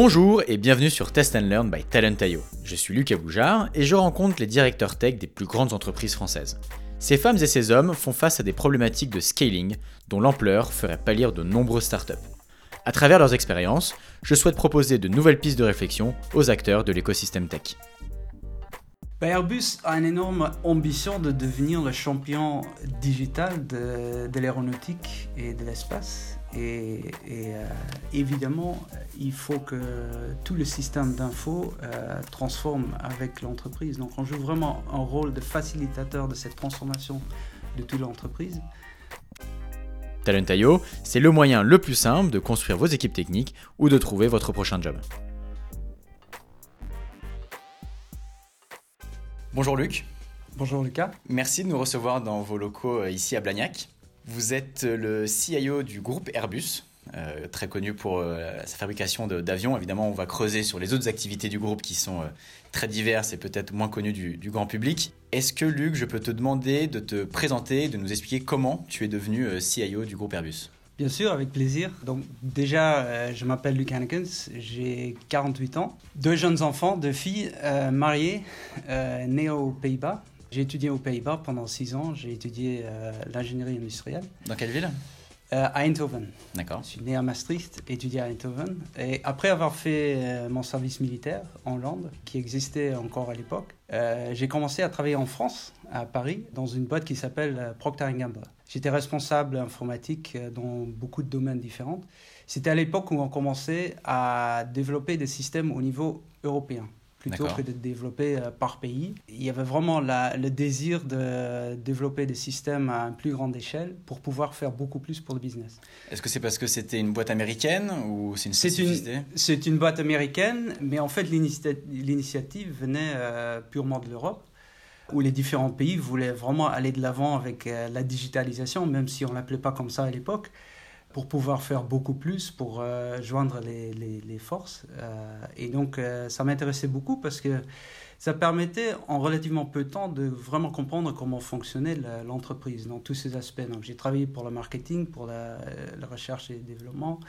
Bonjour et bienvenue sur Test and Learn by Talent.io. Je suis Lucas Boujard et je rencontre les directeurs tech des plus grandes entreprises françaises. Ces femmes et ces hommes font face à des problématiques de scaling dont l'ampleur ferait pâlir de nombreuses startups. À travers leurs expériences, je souhaite proposer de nouvelles pistes de réflexion aux acteurs de l'écosystème tech. Bah, Airbus a une énorme ambition de devenir le champion digital de, l'aéronautique et de l'espace. Et, euh, évidemment, il faut que tout le système d'info euh, transforme avec l'entreprise. Donc on joue vraiment un rôle de facilitateur de cette transformation de toute l'entreprise. Talent.io, c'est le moyen le plus simple de construire vos équipes techniques ou de trouver votre prochain job. Bonjour Luc. Bonjour Lucas. Merci de nous recevoir dans vos locaux euh, ici à Blagnac. Vous êtes euh, le CIO du groupe Airbus, euh, très connu pour sa fabrication d'avions. Évidemment, on va creuser sur les autres activités du groupe qui sont très diverses et peut-être moins connues du, grand public. Est-ce que Luc, je peux te demander de te présenter, de nous expliquer comment tu es devenu CIO du groupe Airbus? Bien sûr, avec plaisir. Donc déjà, euh, je m'appelle Luc Hannekens, j'ai 48 ans, deux jeunes enfants, deux filles, euh, mariées, euh, nées aux Pays-Bas. J'ai étudié aux Pays-Bas pendant six ans, j'ai étudié l'ingénierie industrielle. Dans quelle ville? À Eindhoven. D'accord. Je suis né à Maastricht, étudié à Eindhoven. Et après avoir fait mon service militaire en Hollande, qui existait encore à l'époque, j'ai commencé à travailler en France, à Paris, dans une boîte qui s'appelle Procter Gamble. J'étais responsable informatique euh, dans beaucoup de domaines différents. C'était à l'époque où on commençait à développer des systèmes au niveau européen plutôt que de développer euh, par pays. Il y avait vraiment le désir de développer des systèmes à une plus grande échelle pour pouvoir faire beaucoup plus pour le business. Est-ce que c'est parce que c'était une boîte américaine ou c'est une spécificité? C'est une, boîte américaine, mais en fait l'initiative venait euh, purement de l'Europe où les différents pays voulaient vraiment aller de l'avant avec euh, la digitalisation, même si on ne l'appelait pas comme ça à l'époque, pour pouvoir faire beaucoup plus, pour euh, joindre les, les, forces. Euh, et donc, ça m'intéressait beaucoup parce que ça permettait en relativement peu de temps de vraiment comprendre comment fonctionnait l'entreprise dans tous ces aspects. Donc, j'ai travaillé pour le marketing, pour la, recherche et le développement,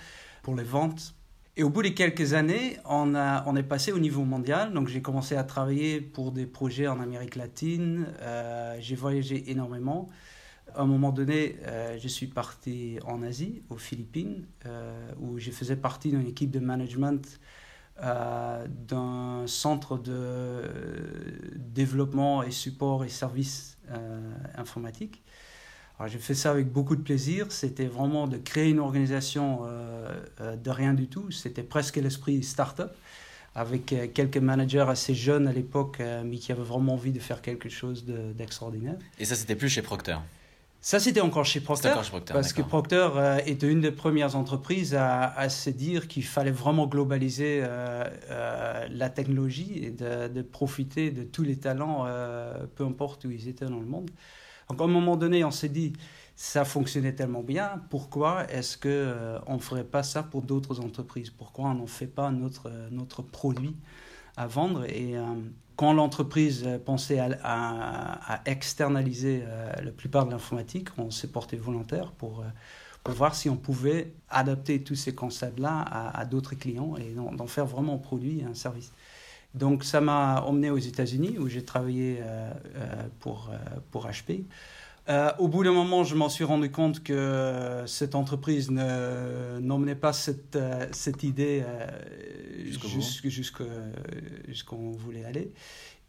pour les ventes, et au bout de quelques années, on, a, on est passé au niveau mondial. Donc j'ai commencé à travailler pour des projets en Amérique latine. Euh, j'ai voyagé énormément. À un moment donné, euh, je suis parti en Asie, aux Philippines, euh, où je faisais partie d'une équipe de management d'un centre de développement et support et services informatiques j'ai fait ça avec beaucoup de plaisir. C'était vraiment de créer une organisation euh, euh, de rien du tout. C'était presque l'esprit start-up, avec euh, quelques managers assez jeunes à l'époque, mais qui avaient vraiment envie de faire quelque chose d'extraordinaire. Et ça, c'était plus chez Procter? Ça, c'était encore chez Procter, parce que Procter était une des premières entreprises à, se dire qu'il fallait vraiment globaliser la technologie et de, de, profiter de tous les talents, peu importe où ils étaient dans le monde. Donc à un moment donné, on s'est dit, ça fonctionnait tellement bien, pourquoi est-ce qu'on euh, on ne ferait pas ça pour d'autres entreprises? Pourquoi on n'en fait pas notre, euh, notre produit? À vendre Et euh, quand l'entreprise pensait à, externaliser la plupart de l'informatique, on s'est porté volontaire pour, pour voir si on pouvait adapter tous ces concepts-là à, d'autres clients et d'en faire vraiment un produit et un service. Donc ça m'a emmené aux États-Unis où j'ai travaillé euh, euh, pour, euh, pour HP. Au bout d'un moment, je m'en suis rendu compte que cette entreprise n'emmenait pas cette, cette idée jusqu'où on voulait aller.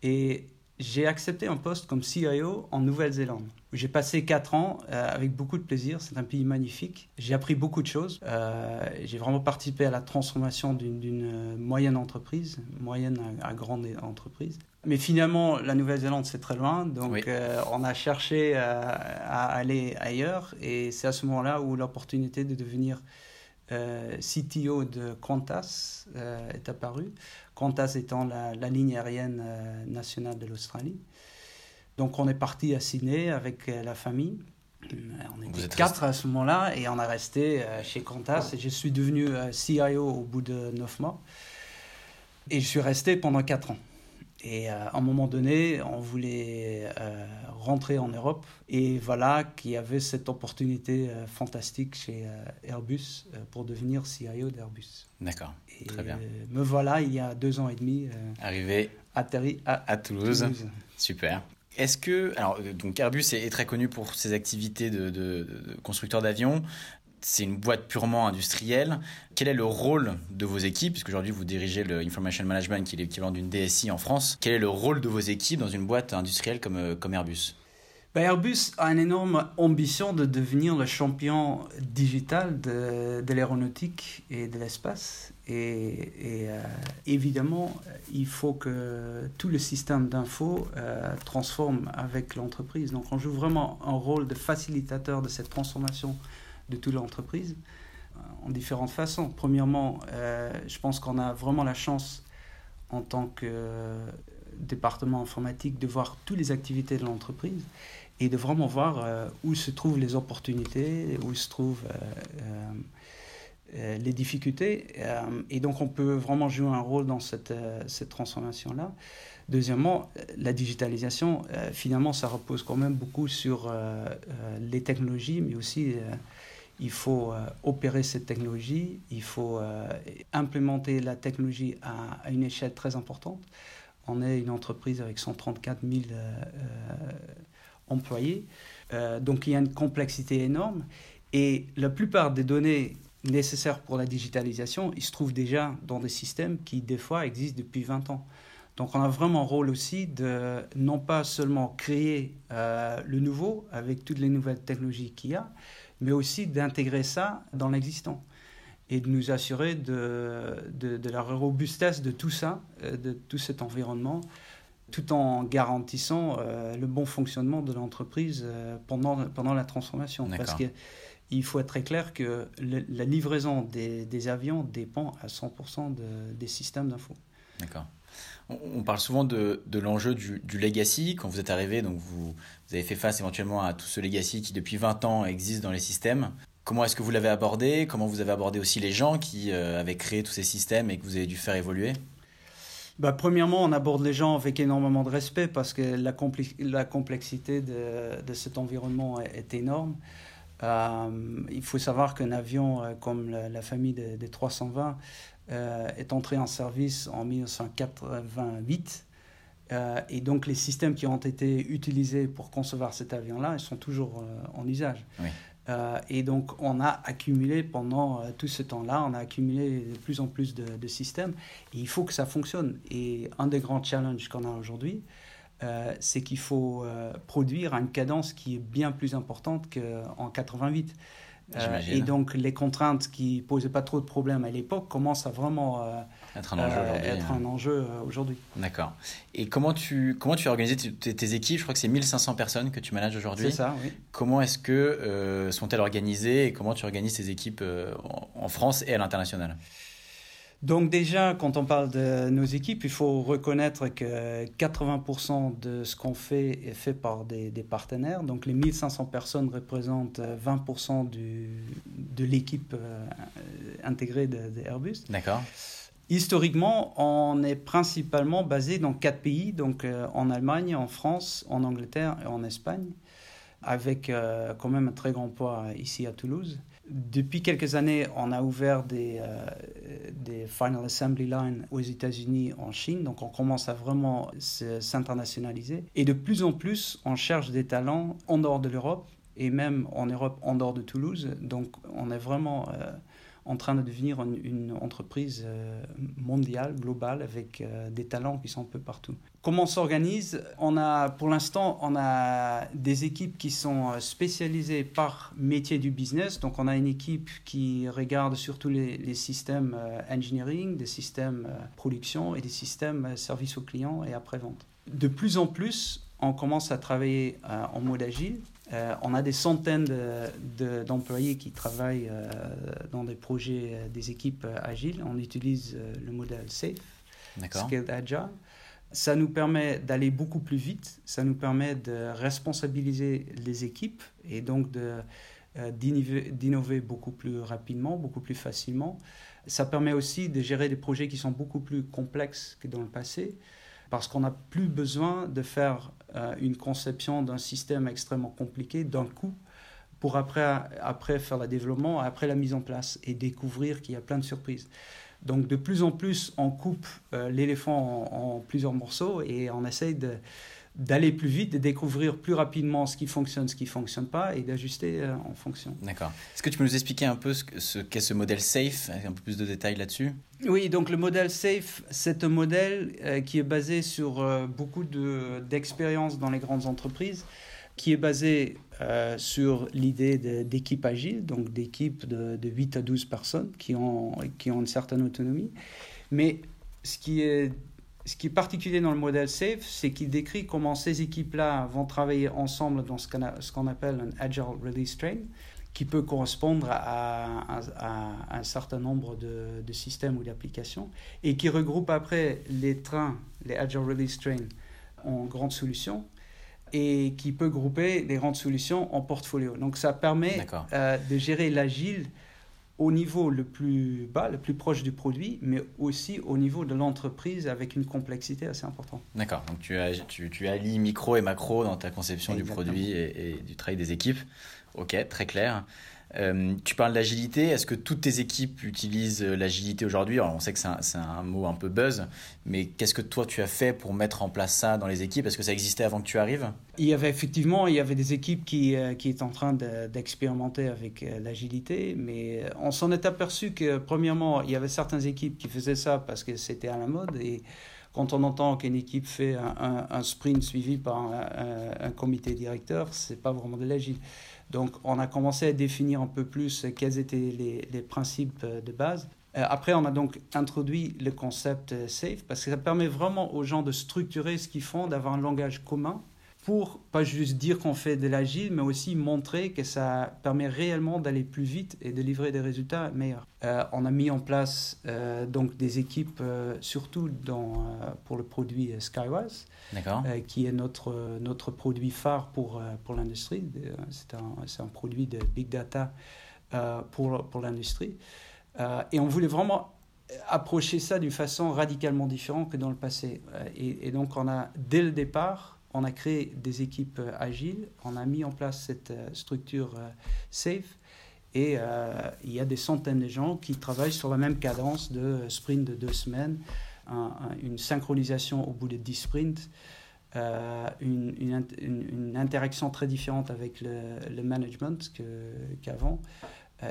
Et j'ai accepté un poste comme CIO en Nouvelle-Zélande, j'ai passé 4 ans euh, avec beaucoup de plaisir. C'est un pays magnifique. J'ai appris beaucoup de choses. Euh, j'ai vraiment participé à la transformation d'une moyenne entreprise, moyenne à, grande entreprise. Mais finalement, la Nouvelle-Zélande, c'est très loin. Donc, euh, on a cherché à aller ailleurs. Et c'est à ce moment-là où l'opportunité de devenir CTO de Qantas est apparue. Qantas étant la, ligne aérienne euh, nationale de l'Australie. Donc on est parti à Sydney avec euh, la famille. Euh, on était quatre à ce moment-là et on a resté chez Qantas. Et je suis devenu CIO au bout de neuf mois. Et je suis resté pendant quatre ans. Et à un moment donné, on voulait rentrer en Europe. Et voilà qu'il y avait cette opportunité fantastique chez Airbus pour devenir CIO d'Airbus. D'accord, très bien. me voilà, il y a deux ans et demi. Arrivé atterri à, à Toulouse. Super. Est-ce que. Alors, donc Airbus est, très connu pour ses activités de, de constructeur d'avions c'est une boîte purement industrielle. Quel est le rôle de vos équipes Puisque aujourd'hui vous dirigez le Information Management, qui est l'équivalent d'une DSI en France. Quel est le rôle de vos équipes dans une boîte industrielle comme, euh, comme Airbus? Ben, Airbus a une énorme ambition de devenir le champion digital de, de l'aéronautique et de l'espace. Et, euh, évidemment, il faut que tout le système d'info euh, transforme avec l'entreprise. Donc on joue vraiment un rôle de facilitateur de cette transformation de toute l'entreprise euh, en différentes façons. Premièrement, euh, je pense qu'on a vraiment la chance en tant que euh, département informatique de voir toutes les activités de l'entreprise et de vraiment voir où se trouvent les opportunités, où se trouvent les difficultés. et donc on peut vraiment jouer un rôle dans cette, cette transformation-là. Deuxièmement, la digitalisation, finalement, ça repose quand même beaucoup sur les technologies, mais aussi il faut euh, opérer cette technologie, il faut euh, implémenter la technologie à, une échelle très importante. On est une entreprise avec 134 000 euh, employés, donc il y a une complexité énorme. Et la plupart des données nécessaires pour la digitalisation, ils se trouvent déjà dans des systèmes qui, des fois, existent depuis 20 ans. Donc on a vraiment un rôle aussi de non pas seulement créer le nouveau avec toutes les nouvelles technologies qu'il y a, mais aussi d'intégrer ça dans l'existant et de nous assurer de, de, la robustesse de tout ça, euh, de tout cet environnement, tout en garantissant euh, le bon fonctionnement de l'entreprise euh, pendant, pendant la transformation. Parce qu'il faut être très clair que la livraison des, des, avions dépend à 100% des systèmes d'info. D'accord. On parle souvent de, de l'enjeu du, du, legacy. Quand vous êtes arrivé, donc vous, avez fait face éventuellement à tout ce legacy qui depuis 20 ans existe dans les systèmes. Comment est-ce que vous l'avez abordé? Comment vous avez abordé aussi les gens qui euh, avaient créé tous ces systèmes et que vous avez dû faire évoluer? Bah, Premièrement, on aborde les gens avec énormément de respect parce que la, la complexité de, de, cet environnement est, énorme. Euh, il faut savoir qu'un avion euh, comme la, famille des 320 euh, est entré en service en 1988. Euh, et donc les systèmes qui ont été utilisés pour concevoir cet avion-là, ils sont toujours euh, en usage. et donc on a accumulé pendant tout ce temps-là, on a accumulé de plus en plus de, systèmes. Et il faut que ça fonctionne. Et un des grands challenges qu'on a aujourd'hui, c'est qu'il faut produire à une cadence qui est bien plus importante qu'en 88. Euh, et donc les contraintes qui posaient pas trop de problèmes à l'époque commencent à vraiment euh, être un enjeu euh, aujourd'hui. Enjeu, aujourd'hui. D'accord. Et comment tu, comment tu as organisé tes, équipes? Je crois que c'est 1500 personnes que tu manages aujourd'hui. C'est ça, oui. Comment est-ce que sont-elles organisées et comment tu organises tes équipes en France et à l'international? Donc déjà, quand on parle de nos équipes, il faut reconnaître que 80% de ce qu'on fait est fait par des, partenaires. Donc les 1500 personnes représentent 20% du, de l'équipe euh, intégrée d'Airbus. D'accord. Historiquement, on est principalement basé dans quatre pays, donc euh, en Allemagne, en France, en Angleterre et en Espagne, avec euh, quand même un très grand poids ici à Toulouse. Depuis quelques années, on a ouvert des, euh, des Final Assembly Lines aux États-Unis, en Chine, donc on commence à vraiment s'internationaliser. Et de plus en plus, on cherche des talents en dehors de l'Europe et même en Europe, en dehors de Toulouse. Donc on est vraiment euh, en train de devenir une, entreprise euh, mondiale, globale, avec euh, des talents qui sont un peu partout. Comment on s'organise? On a, pour l'instant, on a des équipes qui sont euh, spécialisées par métier du business. Donc, on a une équipe qui regarde surtout les, les systèmes engineering, des systèmes production et des systèmes service aux clients et après-vente. De plus en plus, on commence à travailler en mode agile euh, on a des centaines d'employés qui travaillent euh, dans des projets, euh, des équipes agiles. On utilise le modèle SAFE, Scaled Agile. Ça nous permet d'aller beaucoup plus vite, ça nous permet de responsabiliser les équipes et donc d'innover beaucoup plus rapidement, beaucoup plus facilement. Ça permet aussi de gérer des projets qui sont beaucoup plus complexes que dans le passé. parce qu'on n'a plus besoin de faire une conception d'un système extrêmement compliqué d'un coup pour après, après faire le développement, après la mise en place et découvrir qu'il y a plein de surprises. Donc de plus en plus, on coupe l'éléphant en, plusieurs morceaux et on essaye de, d'aller plus vite, de découvrir plus rapidement ce qui fonctionne, ce qui ne fonctionne pas et d'ajuster euh, en fonction. D'accord. Est-ce que tu peux nous expliquer un peu ce qu'est ce, modèle SAFE, avec un peu plus de détails là-dessus? Oui, donc le modèle SAFE, c'est un modèle euh, qui est basé sur euh, beaucoup d'expériences dans les grandes entreprises, qui est basé sur l'idée d'équipe agile, donc d'équipes de, de, 8 à 12 personnes qui ont, qui ont une certaine autonomie. Mais ce qui est ce qui est particulier dans le modèle SAFE, c'est qu'il décrit comment ces équipes-là vont travailler ensemble dans ce qu'on appelle un Agile Release Train, qui peut correspondre à, un certain nombre de, de systèmes ou d'applications, et qui regroupe après les trains, les Agile Release Train, en grandes solutions, et qui peut grouper les grandes solutions en portfolio. Donc ça permet euh, de gérer l'agile au niveau le plus bas, le plus proche du produit, mais aussi au niveau de l'entreprise avec une complexité assez importante. D'accord, donc tu, as, tu, tu, allies micro et macro dans ta conception du produit et, et, du travail des équipes. Ok, très clair. Euh, tu parles d'agilité. Est-ce que toutes tes équipes utilisent euh, l'agilité aujourd'hui? On sait que c'est un, mot un peu buzz, mais qu'est-ce que toi tu as fait pour mettre en place ça dans les équipes? Est-ce que ça existait avant que tu arrives? Il y avait effectivement, il y avait des équipes qui, euh, étaient en train d'expérimenter avec l'agilité, mais on s'en est aperçu que premièrement, il y avait certaines équipes qui faisaient ça parce que c'était à la mode et quand on entend qu'une équipe fait un, sprint suivi par un, un comité directeur, c'est pas vraiment de l'agile. Donc, on a commencé à définir un peu plus quels étaient les, principes de base. Euh, après, on a donc introduit le concept SAFE parce que ça permet vraiment aux gens de structurer ce qu'ils font, d'avoir un langage commun pour pas juste dire qu'on fait de l'agile, mais aussi montrer que ça permet réellement d'aller plus vite et de livrer des résultats meilleurs. Euh, on a mis en place euh, donc des équipes, euh, surtout dans, pour le produit Skywise, qui est notre, notre produit phare pour, pour l'industrie. C'est un, un, produit de big data pour, pour l'industrie. et on voulait vraiment approcher ça d'une façon radicalement différente que dans le passé. Et, et donc on a, dès le départ, on a créé des équipes euh, agiles, on a mis en place cette euh, structure euh, SAFE et il y a des centaines de gens qui travaillent sur la même cadence de sprint de deux semaines, une synchronisation au bout de dix sprints, une, une, interaction très différente avec le, management qu'avant.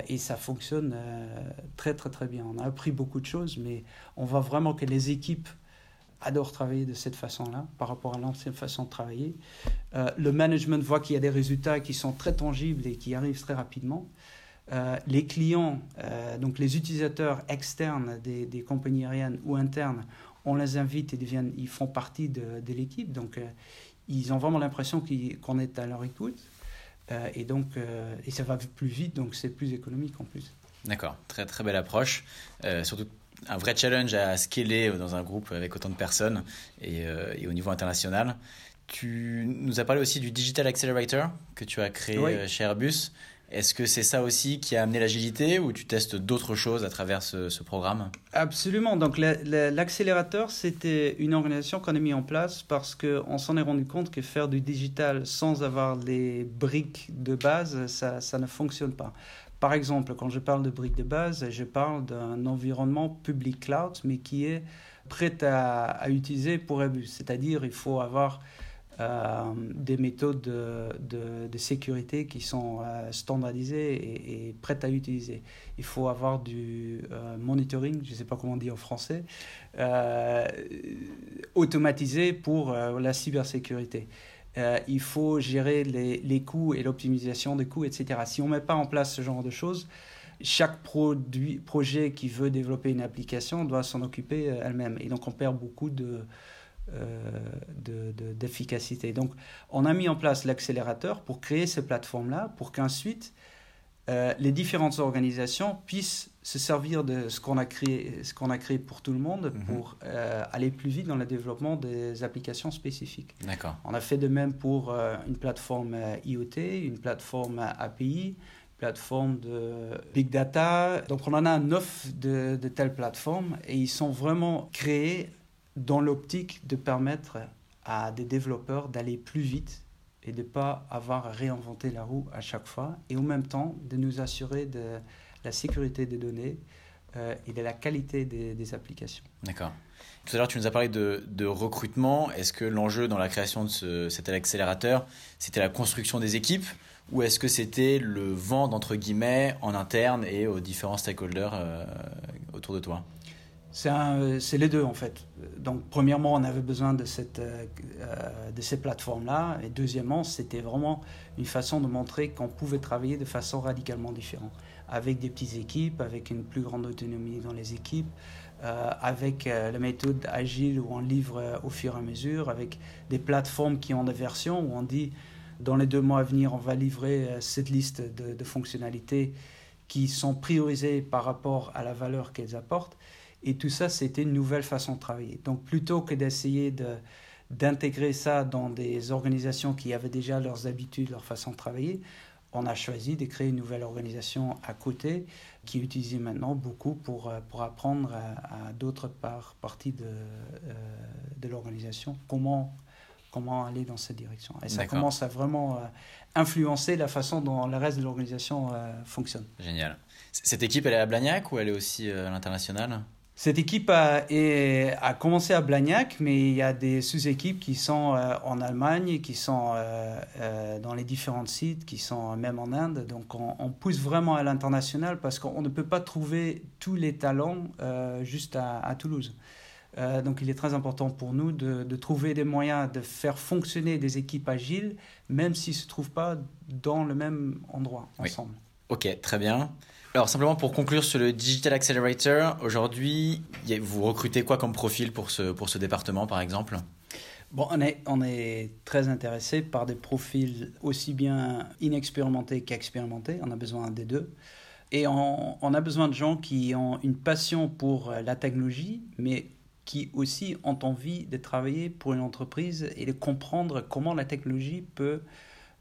et ça fonctionne très très très bien. On a appris beaucoup de choses, mais on voit vraiment que les équipes adore travailler de cette façon-là par rapport à l'ancienne façon de travailler. Euh, le management voit qu'il y a des résultats qui sont très tangibles et qui arrivent très rapidement. Euh, les clients, euh, donc les utilisateurs externes des, compagnies aériennes ou internes, on les invite et deviennent, ils font partie de, de l'équipe. Donc, ils ont vraiment l'impression qu'on est à leur écoute. et donc, et ça va plus vite, donc c'est plus économique en plus. D'accord, très très belle approche. surtout un vrai challenge à scaler dans un groupe avec autant de personnes et, euh, au niveau international. Tu nous as parlé aussi du Digital Accelerator que tu as créé euh, chez Airbus. Est-ce que c'est ça aussi qui a amené l'agilité ou tu testes d'autres choses à travers ce, programme? Absolument. Donc l'accélérateur, c'était une organisation qu'on a mis en place parce qu'on s'en est rendu compte que faire du digital sans avoir les briques de base, ça, ça ne fonctionne pas. Par exemple, quand je parle de briques de base, je parle d'un environnement public cloud, mais qui est prêt à, utiliser pour Airbus. C'est-à-dire, il faut avoir euh, des méthodes de, de, sécurité qui sont euh, standardisées et, prêtes à utiliser. Il faut avoir du euh, monitoring, je ne sais pas comment on dit en français, automatisé pour la cybersécurité. Euh, il faut gérer les, les coûts et l'optimisation des coûts, etc. Si on ne met pas en place ce genre de choses, chaque produit, projet qui veut développer une application doit s'en occuper euh, elle-même. Et donc on perd beaucoup de, euh, d'efficacité. donc on a mis en place l'accélérateur pour créer ces plateformes-là, pour qu'ensuite euh, les différentes organisations puissent se servir de ce qu'on a créé, ce qu'on a créé pour tout le monde mhm. pour euh, aller plus vite dans le développement des applications spécifiques. D'accord. On a fait de même pour euh, une plateforme IoT, une plateforme API, plateforme de big data. Donc on en a neuf de, de telles plateformes et ils sont vraiment créés dans l'optique de permettre à des développeurs d'aller plus vite et de ne pas avoir à réinventer la roue à chaque fois, et en même temps de nous assurer de la sécurité des données euh, et de la qualité des, applications. D'accord. Tout à l'heure, tu nous as parlé de, de recrutement. Est-ce que l'enjeu dans la création de ce, cet accélérateur, c'était la construction des équipes ou est-ce que c'était le vendre, entre guillemets, en interne et aux différents stakeholders euh, autour de toi? C'est les deux en fait. Donc premièrement, on avait besoin euh, euh, de ces plateformes-là. Et deuxièmement, c'était vraiment une façon de montrer qu'on pouvait travailler de façon radicalement différente. Avec des petites équipes, avec une plus grande autonomie dans les équipes, euh, avec la méthode agile où on livre au fur et à mesure, avec des plateformes qui ont des versions où on dit dans les deux mois à venir, on va livrer cette liste de fonctionnalités qui sont priorisées par rapport à la valeur qu'elles apportent. Et tout ça, c'était une nouvelle façon de travailler. Donc plutôt que d'essayer de, d'intégrer ça dans des organisations qui avaient déjà leurs habitudes, leur façon de travailler, on a choisi de créer une nouvelle organisation à côté qui utilisait maintenant beaucoup pour, euh, pour apprendre à, d'autres parties de, euh, de l'organisation comment, comment aller dans cette direction. Et ça commence à vraiment euh, influencer la façon dont le reste de l'organisation fonctionne. Génial. Cette équipe, elle est à Blagnac ou elle est aussi à l'international? Cette équipe a, a, commencé à Blagnac, mais il y a des sous-équipes qui sont euh, en Allemagne, qui sont euh, euh, dans les différents sites, qui sont même en Inde. Donc on, pousse vraiment à l'international parce qu'on ne peut pas trouver tous les talents juste à, Toulouse. donc il est très important pour nous de, trouver des moyens de faire fonctionner des équipes agiles, même s'ils ne se trouvent pas dans le même endroit ensemble. Ok, très bien. Alors simplement pour conclure sur le Digital Accelerator, aujourd'hui, vous recrutez quoi comme profil pour ce, pour ce département par exemple? Bon, on est, on est très intéressé par des profils aussi bien inexpérimentés qu'expérimentés. On a besoin des deux. Et on, on, a besoin de gens qui ont une passion pour la technologie, mais qui aussi ont envie de travailler pour une entreprise et de comprendre comment la technologie peut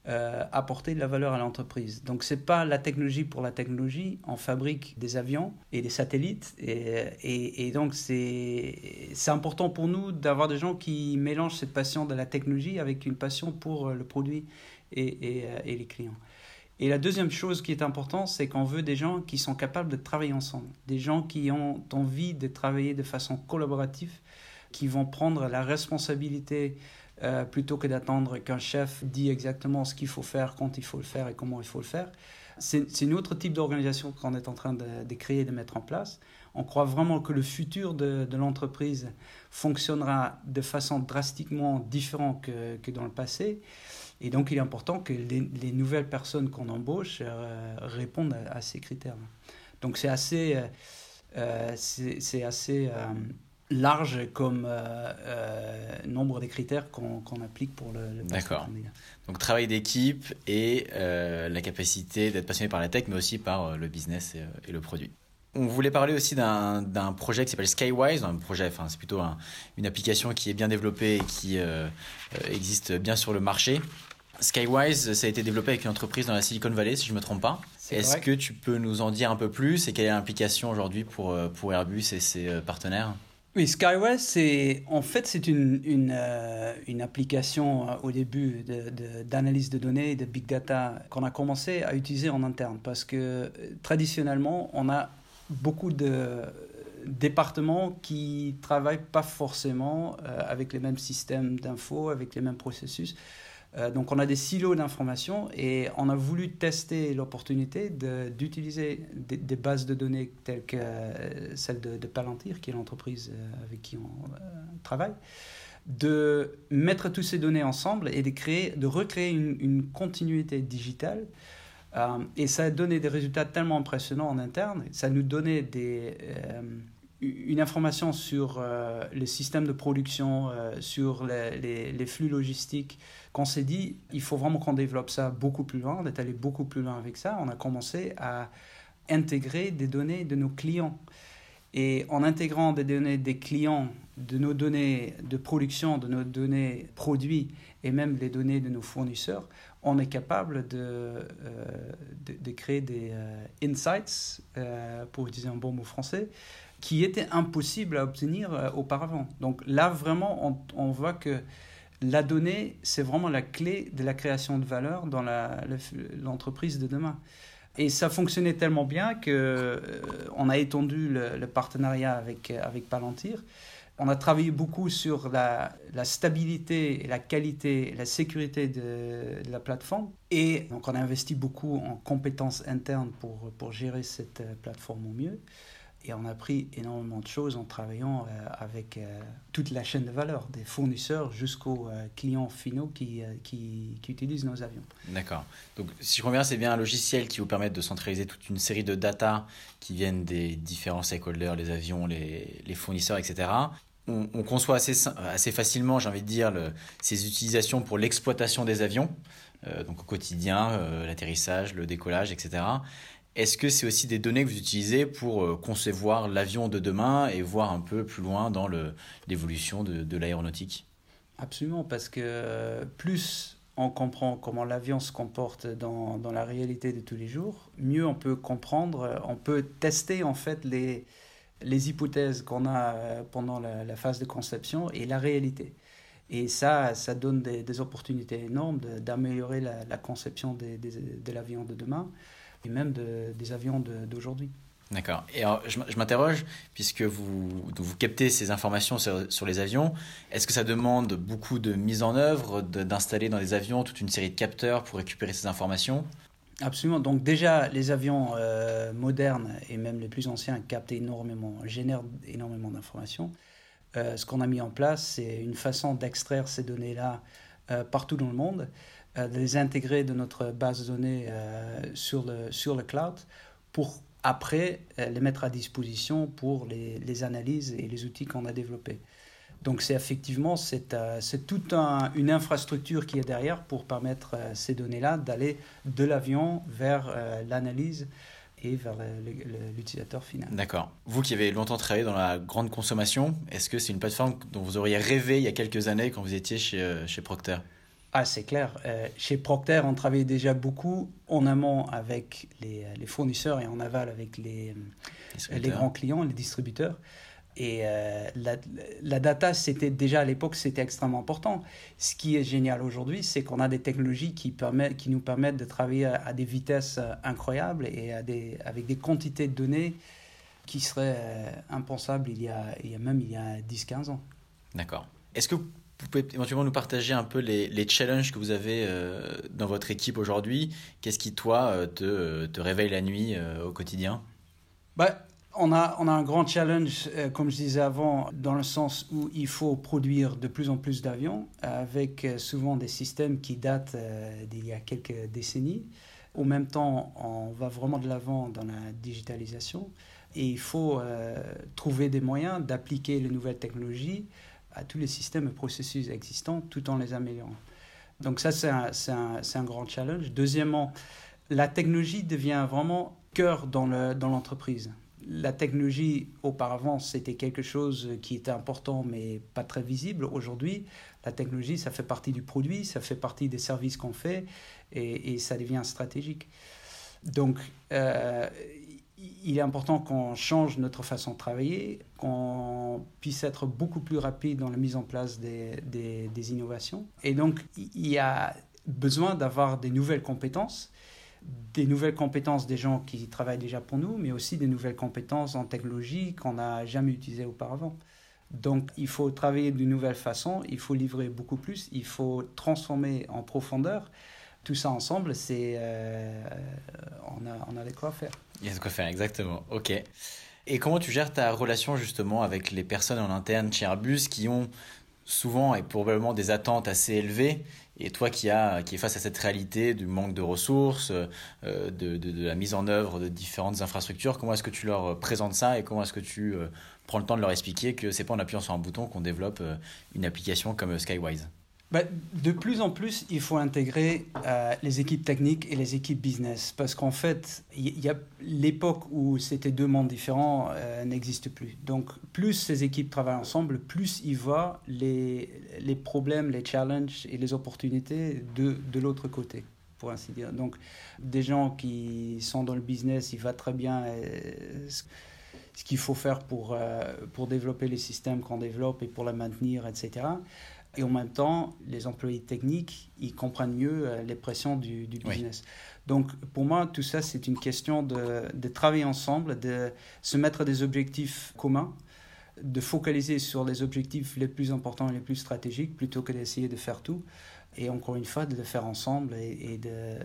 euh, apporter de la valeur à l'entreprise. Donc c'est pas la technologie pour la technologie, on fabrique des avions et des satellites et, donc c'est important pour nous d'avoir des gens qui mélangent cette passion de la technologie avec une passion pour le produit et, et les clients. Et la deuxième chose qui est importante, c'est qu'on veut des gens qui sont capables de travailler ensemble, des gens qui ont envie de travailler de façon collaborative, qui vont prendre la responsabilité euh, plutôt que d'attendre qu'un chef dise exactement ce qu'il faut faire, quand il faut le faire et comment il faut le faire. C'est un autre type d'organisation qu'on est en train de, créer de mettre en place. On croit vraiment que le futur de, l'entreprise fonctionnera de façon drastiquement différente que, que, dans le passé. Et donc, il est important que les, nouvelles personnes qu'on embauche euh, répondent à, ces critères. Donc, c'est assez, euh, c'est assez large comme euh, euh, nombre des critères qu'on applique pour le, le D'accord. Donc travail d'équipe et euh, la capacité d'être passionné par la tech, mais aussi par le business et, le produit. On voulait parler aussi d'un projet qui s'appelle Skywise, un projet, enfin c'est plutôt une application qui est bien développée et qui existe bien sur le marché. Skywise, ça a été développé avec une entreprise dans la Silicon Valley, si je ne me trompe pas. Est-ce que tu peux nous en dire un peu plus? Et quelle est l'implication aujourd'hui pour, pour Airbus et ses partenaires? Oui, Skywise, c'est en fait c'est une, une, euh, application euh, au début d'analyse de, de, données de big data qu'on a commencé à utiliser en interne parce que euh, traditionnellement on a beaucoup de départements qui travaillent pas forcément avec les mêmes systèmes d'infos, avec les mêmes processus. Euh, donc on a des silos d'informations et on a voulu tester l'opportunité d'utiliser des, bases de données telles que euh, celle de, Palantir, qui est l'entreprise euh, avec qui on travaille, de mettre toutes ces données ensemble et de, créer, de recréer une, continuité digitale. et ça a donné des résultats tellement impressionnants en interne. Ça nous donnait des une information sur euh, les de production, euh, sur les, les, flux logistiques, qu'on s'est dit, il faut vraiment qu'on développe ça beaucoup plus loin, on est allé beaucoup plus loin avec ça. On a commencé à intégrer des données de nos clients. Et en intégrant des données des clients, de nos données de production, de nos données produits et même les données de nos fournisseurs, on est capable de, euh, de, créer des insights, pour utiliser un bon mot français, qui était impossible à obtenir auparavant. Donc là, vraiment, on, voit que la donnée, c'est vraiment la clé de la création de valeur dans l'entreprise de demain. Et ça fonctionnait tellement bien qu'on euh, on a étendu le, partenariat avec, avec Palantir. On a travaillé beaucoup sur la, stabilité, la qualité, la sécurité de, de, la plateforme. Et donc on a investi beaucoup en compétences internes pour, pour gérer cette euh, plateforme au mieux. Et on a appris énormément de choses en travaillant euh, avec euh, toute la chaîne de valeur, des fournisseurs jusqu'aux euh, clients finaux qui, qui, utilisent nos avions. D'accord. Donc, si je comprends bien, c'est bien un logiciel qui vous permet de centraliser toute une série de data qui viennent des différents stakeholders, les avions, les, les fournisseurs, etc. On, conçoit assez, assez facilement, j'ai envie de dire, ces utilisations pour l'exploitation des avions, donc au quotidien, l'atterrissage, le décollage, etc. Est-ce que c'est aussi des données que vous utilisez pour euh, concevoir l'avion de demain et voir un peu plus loin dans l'évolution de, l'aéronautique? Absolument, parce que euh, plus on comprend comment l'avion se comporte dans, dans, la réalité de tous les jours, mieux on peut comprendre, euh, on peut tester en fait les, les hypothèses qu'on a pendant la, phase de conception et la réalité. Et ça, ça donne des, opportunités énormes d'améliorer la, conception de l'avion de demain et même des avions d'aujourd'hui. D'accord. Et alors, je, m'interroge, puisque vous, vous captez ces informations sur, les avions, est-ce que ça demande beaucoup de mise en œuvre, d'installer dans les avions toute une série de capteurs pour récupérer ces informations? Absolument. Donc déjà, les avions euh, modernes et même les plus anciens captent énormément, génèrent énormément d'informations. Euh, ce qu'on a mis en place, c'est une façon d'extraire ces données-là euh, partout dans le monde de les intégrer de notre base de données euh, sur, le, sur le cloud pour après euh, les mettre à disposition pour les, les analyses et les outils qu'on a développés. Donc c'est effectivement c'est c'est toute un, une infrastructure qui est derrière pour permettre ces données-là d'aller de l'avion vers l'analyse et vers l'utilisateur final. D'accord. Vous qui avez longtemps travaillé dans la grande consommation, est-ce que c'est une plateforme dont vous auriez rêvé il y a quelques années quand vous étiez chez, chez Procter? Ah, c'est clair. Euh, chez Procter, on travaillait déjà beaucoup en amont avec les, les fournisseurs et en aval avec les, les grands clients, les distributeurs. Et euh, la, la, data, c'était déjà à l'époque, c'était extrêmement important. Ce qui est génial aujourd'hui, c'est qu'on a des technologies qui, permettent, qui nous permettent de travailler à, des vitesses euh, incroyables et à des, avec des quantités de données qui seraient impensables il y, a, il y a même il y a 10-15 ans. D'accord. Est-ce que vous pouvez éventuellement nous partager un peu les, challenges que vous avez euh, dans votre équipe aujourd'hui. Qu'est-ce qui, toi, euh, te, te, réveille la nuit euh, au quotidien? Bah, on, a, on a un grand challenge, comme je disais avant, dans le sens où il faut produire de plus en plus d'avions, avec souvent des systèmes qui datent d'il y a quelques décennies. Au même temps, on va vraiment de l'avant dans la digitalisation et il faut trouver des moyens d'appliquer les nouvelles technologies à tous les systèmes et processus existants tout en les améliorant. Donc ça, c'est un, un, un, grand challenge. Deuxièmement, la technologie devient vraiment cœur dans l'entreprise. Dans la technologie, auparavant, c'était quelque chose qui était important mais pas très visible. Aujourd'hui, la technologie, ça fait partie du produit, ça fait partie des services qu'on fait et, et, ça devient stratégique. Donc, euh, il est important qu'on change notre façon de travailler, qu'on puisse être beaucoup plus rapide dans la mise en place des, des, innovations. Et donc, il y a besoin d'avoir des nouvelles compétences, des nouvelles compétences des gens qui travaillent déjà pour nous, mais aussi des nouvelles compétences en technologie qu'on n'a jamais utilisées auparavant. Donc, il faut travailler d'une nouvelle façon, il faut livrer beaucoup plus, il faut transformer en profondeur tout ça ensemble, c'est euh, on, a, on a de quoi faire. Il y a de quoi faire, exactement. Ok. Et comment tu gères ta relation justement avec les personnes en interne chez Airbus qui ont souvent et probablement des attentes assez élevées et toi qui, a, qui es face à cette réalité du manque de ressources, euh, de, de, la mise en œuvre de différentes infrastructures, comment est-ce que tu leur présentes ça et comment est-ce que tu euh, prends le temps de leur expliquer que c'est pas en appuyant sur un bouton qu'on développe une application comme Skywise bah, de plus en plus, il faut intégrer euh, les équipes techniques et les équipes business. Parce qu'en fait, il y a l'époque où c'était deux mondes différents euh, n'existe plus. Donc, plus ces équipes travaillent ensemble, plus ils voient les, les problèmes, les challenges et les opportunités de, de l'autre côté, pour ainsi dire. Donc, des gens qui sont dans le business, ils voient très bien. Euh, ce qu'il faut faire pour, pour développer les systèmes qu'on développe et pour les maintenir, etc. Et en même temps, les employés techniques, ils comprennent mieux les pressions du, business. Donc, pour moi, tout ça, c'est une question de, de, travailler ensemble, de se mettre des objectifs communs de focaliser sur les objectifs les plus importants et les plus stratégiques plutôt que d'essayer de faire tout. Et encore une fois, de le faire ensemble et, de,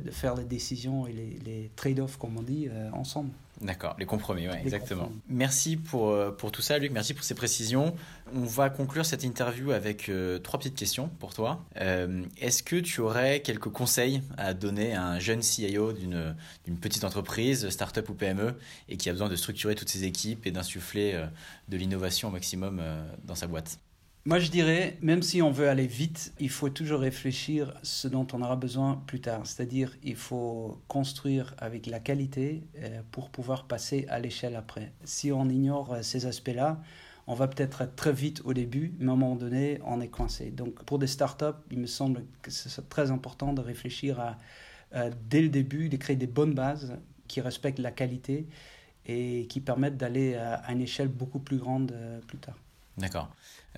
de, faire les décisions et les, les trade-offs, comme on dit, euh, ensemble. D'accord, les compromis, ouais, exactement. Merci pour, euh, pour tout ça, Luc. Merci pour ces précisions. On va conclure cette interview avec euh, trois petites questions pour toi. Est-ce que tu aurais quelques conseils à donner à un jeune CIO d'une petite entreprise, start-up ou PME, et qui a besoin de structurer toutes ses équipes et d'insuffler de l'innovation au maximum dans sa boîte? Moi, je dirais, même si on veut aller vite, il faut toujours réfléchir ce dont on aura besoin plus tard. C'est-à-dire, il faut construire avec la qualité euh, pour pouvoir passer à l'échelle après. Si on ignore euh, ces aspects-là, on va peut-être être très vite au début, mais à un moment donné, on est coincé. Donc, pour des startups, il me semble que c'est très important de réfléchir euh, dès le début, de créer des bonnes bases qui respectent la qualité et qui permettent d'aller à une échelle beaucoup plus grande plus tard. D'accord.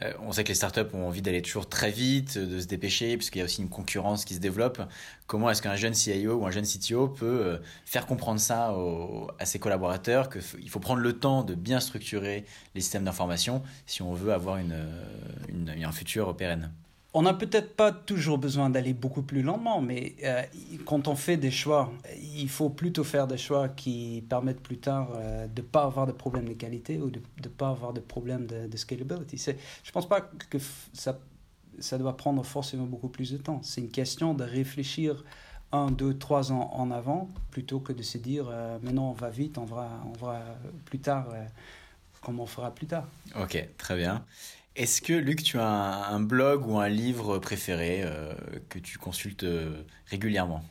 Euh, on sait que les startups ont envie d'aller toujours très vite, de se dépêcher, puisqu'il y a aussi une concurrence qui se développe. Comment est-ce qu'un jeune CIO ou un jeune CTO peut euh, faire comprendre ça à ses collaborateurs, qu'il faut prendre le temps de bien structurer les systèmes d'information si on veut avoir une, un futur pérenne? On n'a peut-être pas toujours besoin d'aller beaucoup plus lentement, mais euh, quand on fait des choix, il faut plutôt faire des choix qui permettent plus tard euh, de ne pas avoir de problème de qualité ou de ne pas avoir de problème de, de scalability. Je ne pense pas que ça, ça doit prendre forcément beaucoup plus de temps. C'est une question de réfléchir un, deux, trois ans en avant, plutôt que de se dire euh, maintenant on va vite, on va, on va plus tard, comme on fera plus tard. Ok, très bien. Est-ce que, Luc, tu as un, blog ou un livre préféré euh, que tu consultes euh, régulièrement?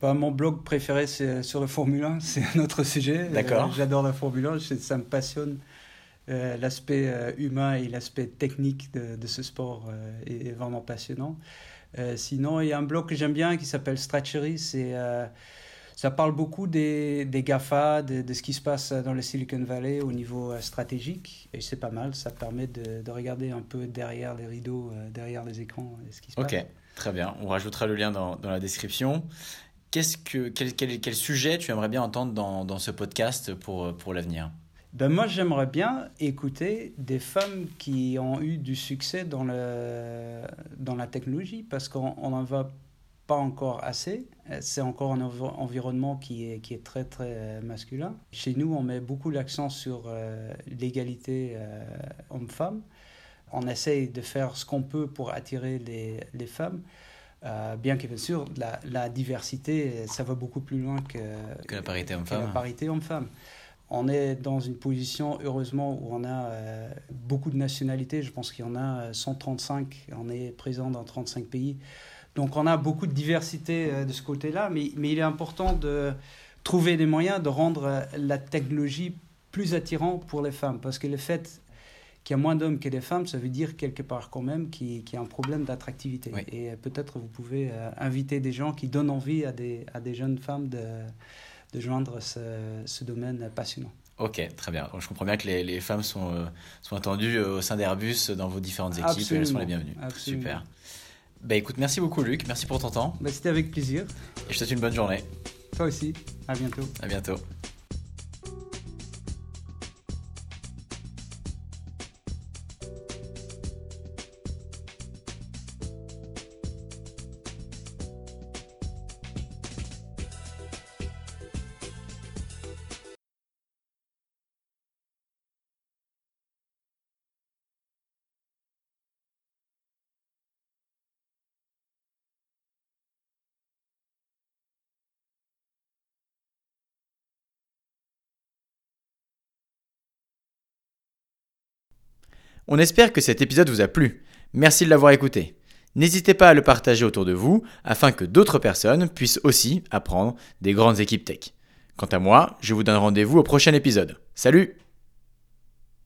Bah, Mon blog préféré, c'est sur la Formule 1. C'est un autre sujet. D'accord. Euh, j'adore la Formule 1. Ça me passionne. l'aspect humain et l'aspect technique de, ce sport est, vraiment passionnant. sinon, il y a un blog que j'aime bien qui s'appelle Stretchery. C'est ça parle beaucoup des, des GAFA, de, ce qui se passe dans le Silicon Valley au niveau euh, stratégique. Et c'est pas mal, ça permet de, de, regarder un peu derrière les rideaux, euh, derrière les écrans, euh, ce qui se passe. Ok, très bien. On rajoutera le lien dans, dans la description. Qu'est-ce que, quel, quel, quel, sujet tu aimerais bien entendre dans, dans ce podcast pour, pour l'avenir? Ben moi, j'aimerais bien écouter des femmes qui ont eu du succès dans, le, dans la technologie, parce qu'on en va pas encore assez. C'est encore un environnement qui est, qui est très très euh, masculin. Chez nous, on met beaucoup l'accent sur euh, l'égalité euh, homme-femme. On essaye de faire ce qu'on peut pour attirer les, les femmes. bien que bien sûr, la, la, diversité, ça va beaucoup plus loin que, que la parité homme-femme. La parité homme-femme. On est dans une position, heureusement, où on a beaucoup de nationalités. Je pense qu'il y en a 135. On est présent dans 35 pays. Donc on a beaucoup de diversité euh, de ce côté-là, mais, mais il est important de trouver des moyens de rendre euh, la technologie plus attirante pour les femmes. Parce que le fait qu'il y a moins d'hommes que de femmes, ça veut dire quelque part quand même qu'il y a un problème d'attractivité. Et euh, peut-être vous pouvez inviter des gens qui donnent envie à des, à des jeunes femmes de, de joindre ce, ce, domaine passionnant. Ok, très bien. je comprends bien que les, les femmes sont, sont attendues au sein d'Airbus dans vos différentes équipes et elles sont les bienvenues. Super. Bah écoute, merci beaucoup Luc, merci pour ton temps. Bah, C'était avec plaisir. Et je te souhaite une bonne journée. Toi aussi, à bientôt. À bientôt. On espère que cet épisode vous a plu. Merci de l'avoir écouté. N'hésitez pas à le partager autour de vous afin que d'autres personnes puissent aussi apprendre des grandes équipes tech. Quant à moi, je vous donne rendez-vous au prochain épisode. Salut